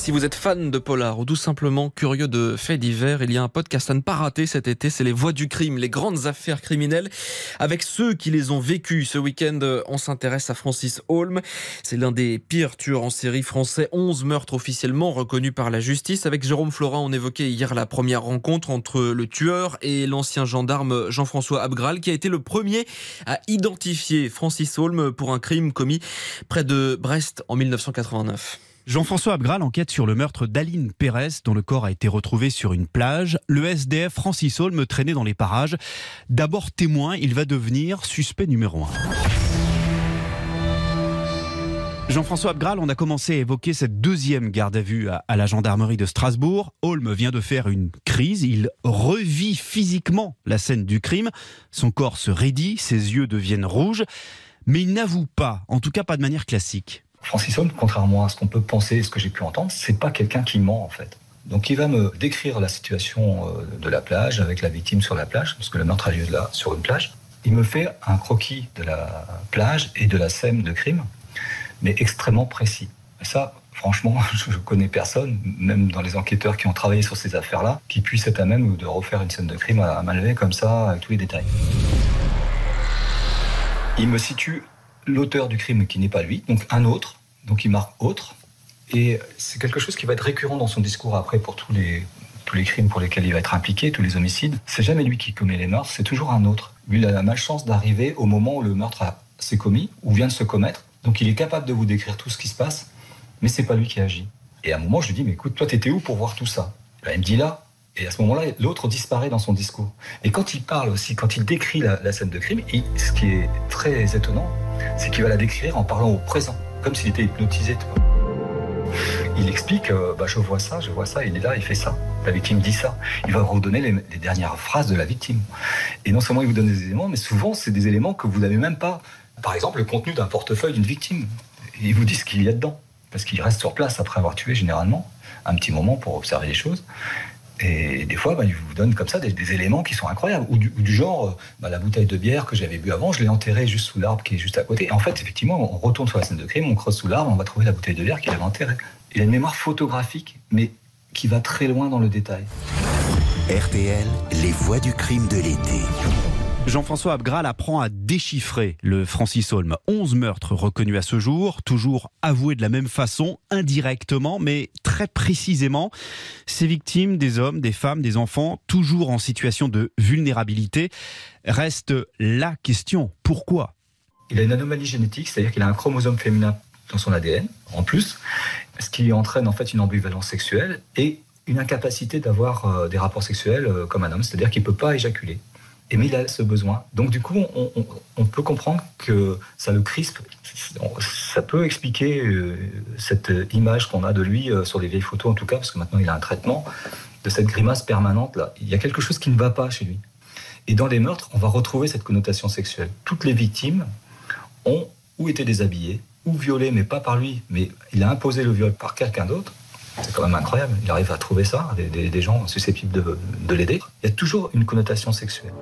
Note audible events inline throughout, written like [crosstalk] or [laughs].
Si vous êtes fan de polar ou tout simplement curieux de faits divers, il y a un podcast à ne pas rater cet été, c'est Les Voix du crime, les grandes affaires criminelles avec ceux qui les ont vécues. Ce week-end, on s'intéresse à Francis Holm. C'est l'un des pires tueurs en série français, 11 meurtres officiellement reconnus par la justice. Avec Jérôme Florin, on évoquait hier la première rencontre entre le tueur et l'ancien gendarme Jean-François Abgral, qui a été le premier à identifier Francis Holm pour un crime commis près de Brest en 1989. Jean-François Abgral enquête sur le meurtre d'Aline Pérez, dont le corps a été retrouvé sur une plage. Le SDF Francis Holm traînait dans les parages. D'abord témoin, il va devenir suspect numéro un. Jean-François Abgral, on a commencé à évoquer cette deuxième garde à vue à, la gendarmerie de Strasbourg. Holm vient de faire une crise, il revit physiquement la scène du crime. Son corps se raidit, ses yeux deviennent rouges, mais il n'avoue pas, en tout cas pas de manière classique. Francis contrairement à ce qu'on peut penser et ce que j'ai pu entendre, c'est pas quelqu'un qui ment en fait. Donc il va me décrire la situation euh, de la plage avec la victime sur la plage, parce que le meurtre a lieu là, sur une plage. Il me fait un croquis de la plage et de la scène de crime, mais extrêmement précis. Et ça, franchement, [laughs] je connais personne, même dans les enquêteurs qui ont travaillé sur ces affaires-là, qui puisse être à même de refaire une scène de crime à main comme ça, avec tous les détails. Il me situe l'auteur du crime qui n'est pas lui, donc un autre, donc il marque autre. Et c'est quelque chose qui va être récurrent dans son discours après pour tous les, tous les crimes pour lesquels il va être impliqué, tous les homicides. C'est jamais lui qui commet les meurtres, c'est toujours un autre. Lui, il a la malchance d'arriver au moment où le meurtre s'est commis ou vient de se commettre. Donc il est capable de vous décrire tout ce qui se passe, mais c'est pas lui qui agit. Et à un moment, je lui dis, mais écoute, toi, t'étais où pour voir tout ça? Ben, Il me dit là. Et à ce moment-là, l'autre disparaît dans son discours. Et quand il parle aussi, quand il décrit la, scène de crime, ce qui est très étonnant, c'est qu'il va la décrire en parlant au présent, comme s'il était hypnotisé. Il explique, euh, bah, je vois ça, je vois ça, il est là, il fait ça. La victime dit ça. Il va redonner les, les dernières phrases de la victime. Et non seulement il vous donne des éléments, mais souvent c'est des éléments que vous n'avez même pas. Par exemple, le contenu d'un portefeuille d'une victime. Il vous dit ce qu'il y a dedans. Parce qu'il reste sur place après avoir tué généralement, un petit moment pour observer les choses. Et des fois, bah, il vous donne comme ça des, éléments qui sont incroyables. Ou du, genre, euh, bah, la bouteille de bière que j'avais bu avant, je l'ai enterrée juste sous l'arbre qui est juste à côté. Et en fait, effectivement, on retourne sur la scène de crime, on creuse sous l'arbre, on va trouver la bouteille de bière qu'il avait enterrée. Il a une mémoire photographique, mais qui va très loin dans le détail. RTL, les voix du crime de l'été. Jean-François Abgral apprend à déchiffrer le Francis Holm. 11 meurtres reconnus à ce jour, toujours avoués de la même façon, indirectement, mais très précisément. Ces victimes, des hommes, des femmes, des enfants, toujours en situation de vulnérabilité, reste la question. Pourquoi? Il a une anomalie génétique, c'est-à-dire qu'il a un chromosome féminin dans son ADN, en plus, ce qui entraîne en fait une ambivalence sexuelle et une incapacité d'avoir euh, des rapports sexuels euh, comme un homme, c'est-à-dire qu'il ne peut pas éjaculer mais il a ce besoin. Donc du coup, on, peut comprendre que ça le crispe. Ça peut expliquer euh, cette image qu'on a de lui euh, sur les vieilles photos, en tout cas, parce que maintenant il a un traitement, de cette grimace permanente là. Il y a quelque chose qui ne va pas chez lui. Et dans les meurtres, on va retrouver cette connotation sexuelle. Toutes les victimes ont ou été déshabillées, ou violées, mais pas par lui, mais il a imposé le viol par quelqu'un d'autre, c'est quand même incroyable. Il arrive à trouver ça, des, gens susceptibles de l'aider. Il y a toujours une connotation sexuelle.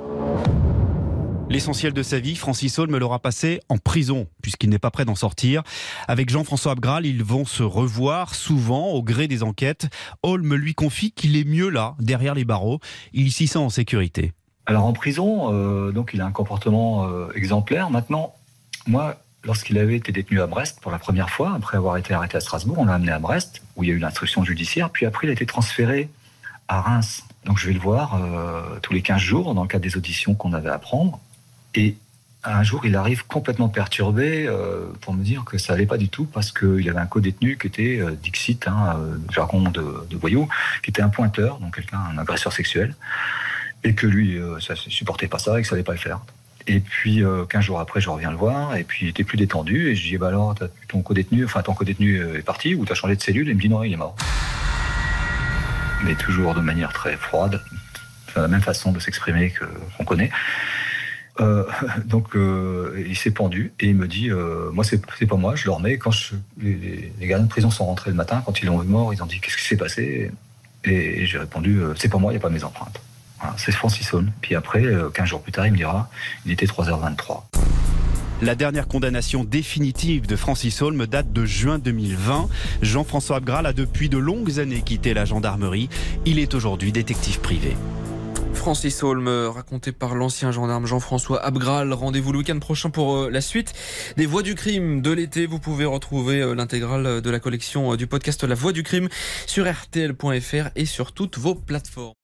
L'essentiel de sa vie, Francis Holm l'aura passé en prison, puisqu'il n'est pas prêt d'en sortir. Avec Jean-François Abgral, ils vont se revoir souvent au gré des enquêtes. Holm lui confie qu'il est mieux là, derrière les barreaux. Il s'y sent en sécurité. Alors en prison, euh, donc il a un comportement euh, exemplaire. Maintenant, moi, lorsqu'il avait été détenu à Brest pour la première fois, après avoir été arrêté à Strasbourg, on l'a amené à Brest, où il y a eu l'instruction judiciaire, puis après il a été transféré à Reims. Donc je vais le voir euh, tous les 15 jours dans le cadre des auditions qu'on avait à prendre. Et un jour, il arrive complètement perturbé euh, pour me dire que ça allait pas du tout parce qu'il avait un co-détenu qui était euh, Dixit, hein, euh, jargon de, de, voyou, qui était un pointeur, donc quelqu'un, un agresseur sexuel, et que lui, ça supportait pas ça et que ça allait pas le faire. Et puis, 15 jours après, je reviens le voir, et puis il était plus détendu, et je dis, bah alors, ton co-détenu, enfin, ton co-détenu est parti, ou t'as changé de cellule, et il me dit, non, il est mort. Mais toujours de manière très froide, la même façon de s'exprimer qu'on connaît. Euh, [laughs] donc euh, il s'est pendu et il me dit euh, moi c'est pas moi je le remets quand les, les, gardiens de prison sont rentrés le matin quand ils l'ont vu mort ils ont dit qu'est-ce qui s'est passé? Et, j'ai répondu c'est pas moi il n'y a pas mes empreintes c'est Francis Holm. Puis après, 15 jours plus tard, il me dira, il était 3h23. La dernière condamnation définitive de Francis Holm date de juin 2020. Jean-François Abgral a depuis de longues années quitté la gendarmerie. Il est aujourd'hui détective privé. Francis Holm, raconté par l'ancien gendarme Jean-François Abgral. Rendez-vous le week-end prochain pour euh, la suite des Voix du crime de l'été. Vous pouvez retrouver euh, l'intégrale de la collection euh, du podcast La Voix du crime sur rtl.fr et sur toutes vos plateformes.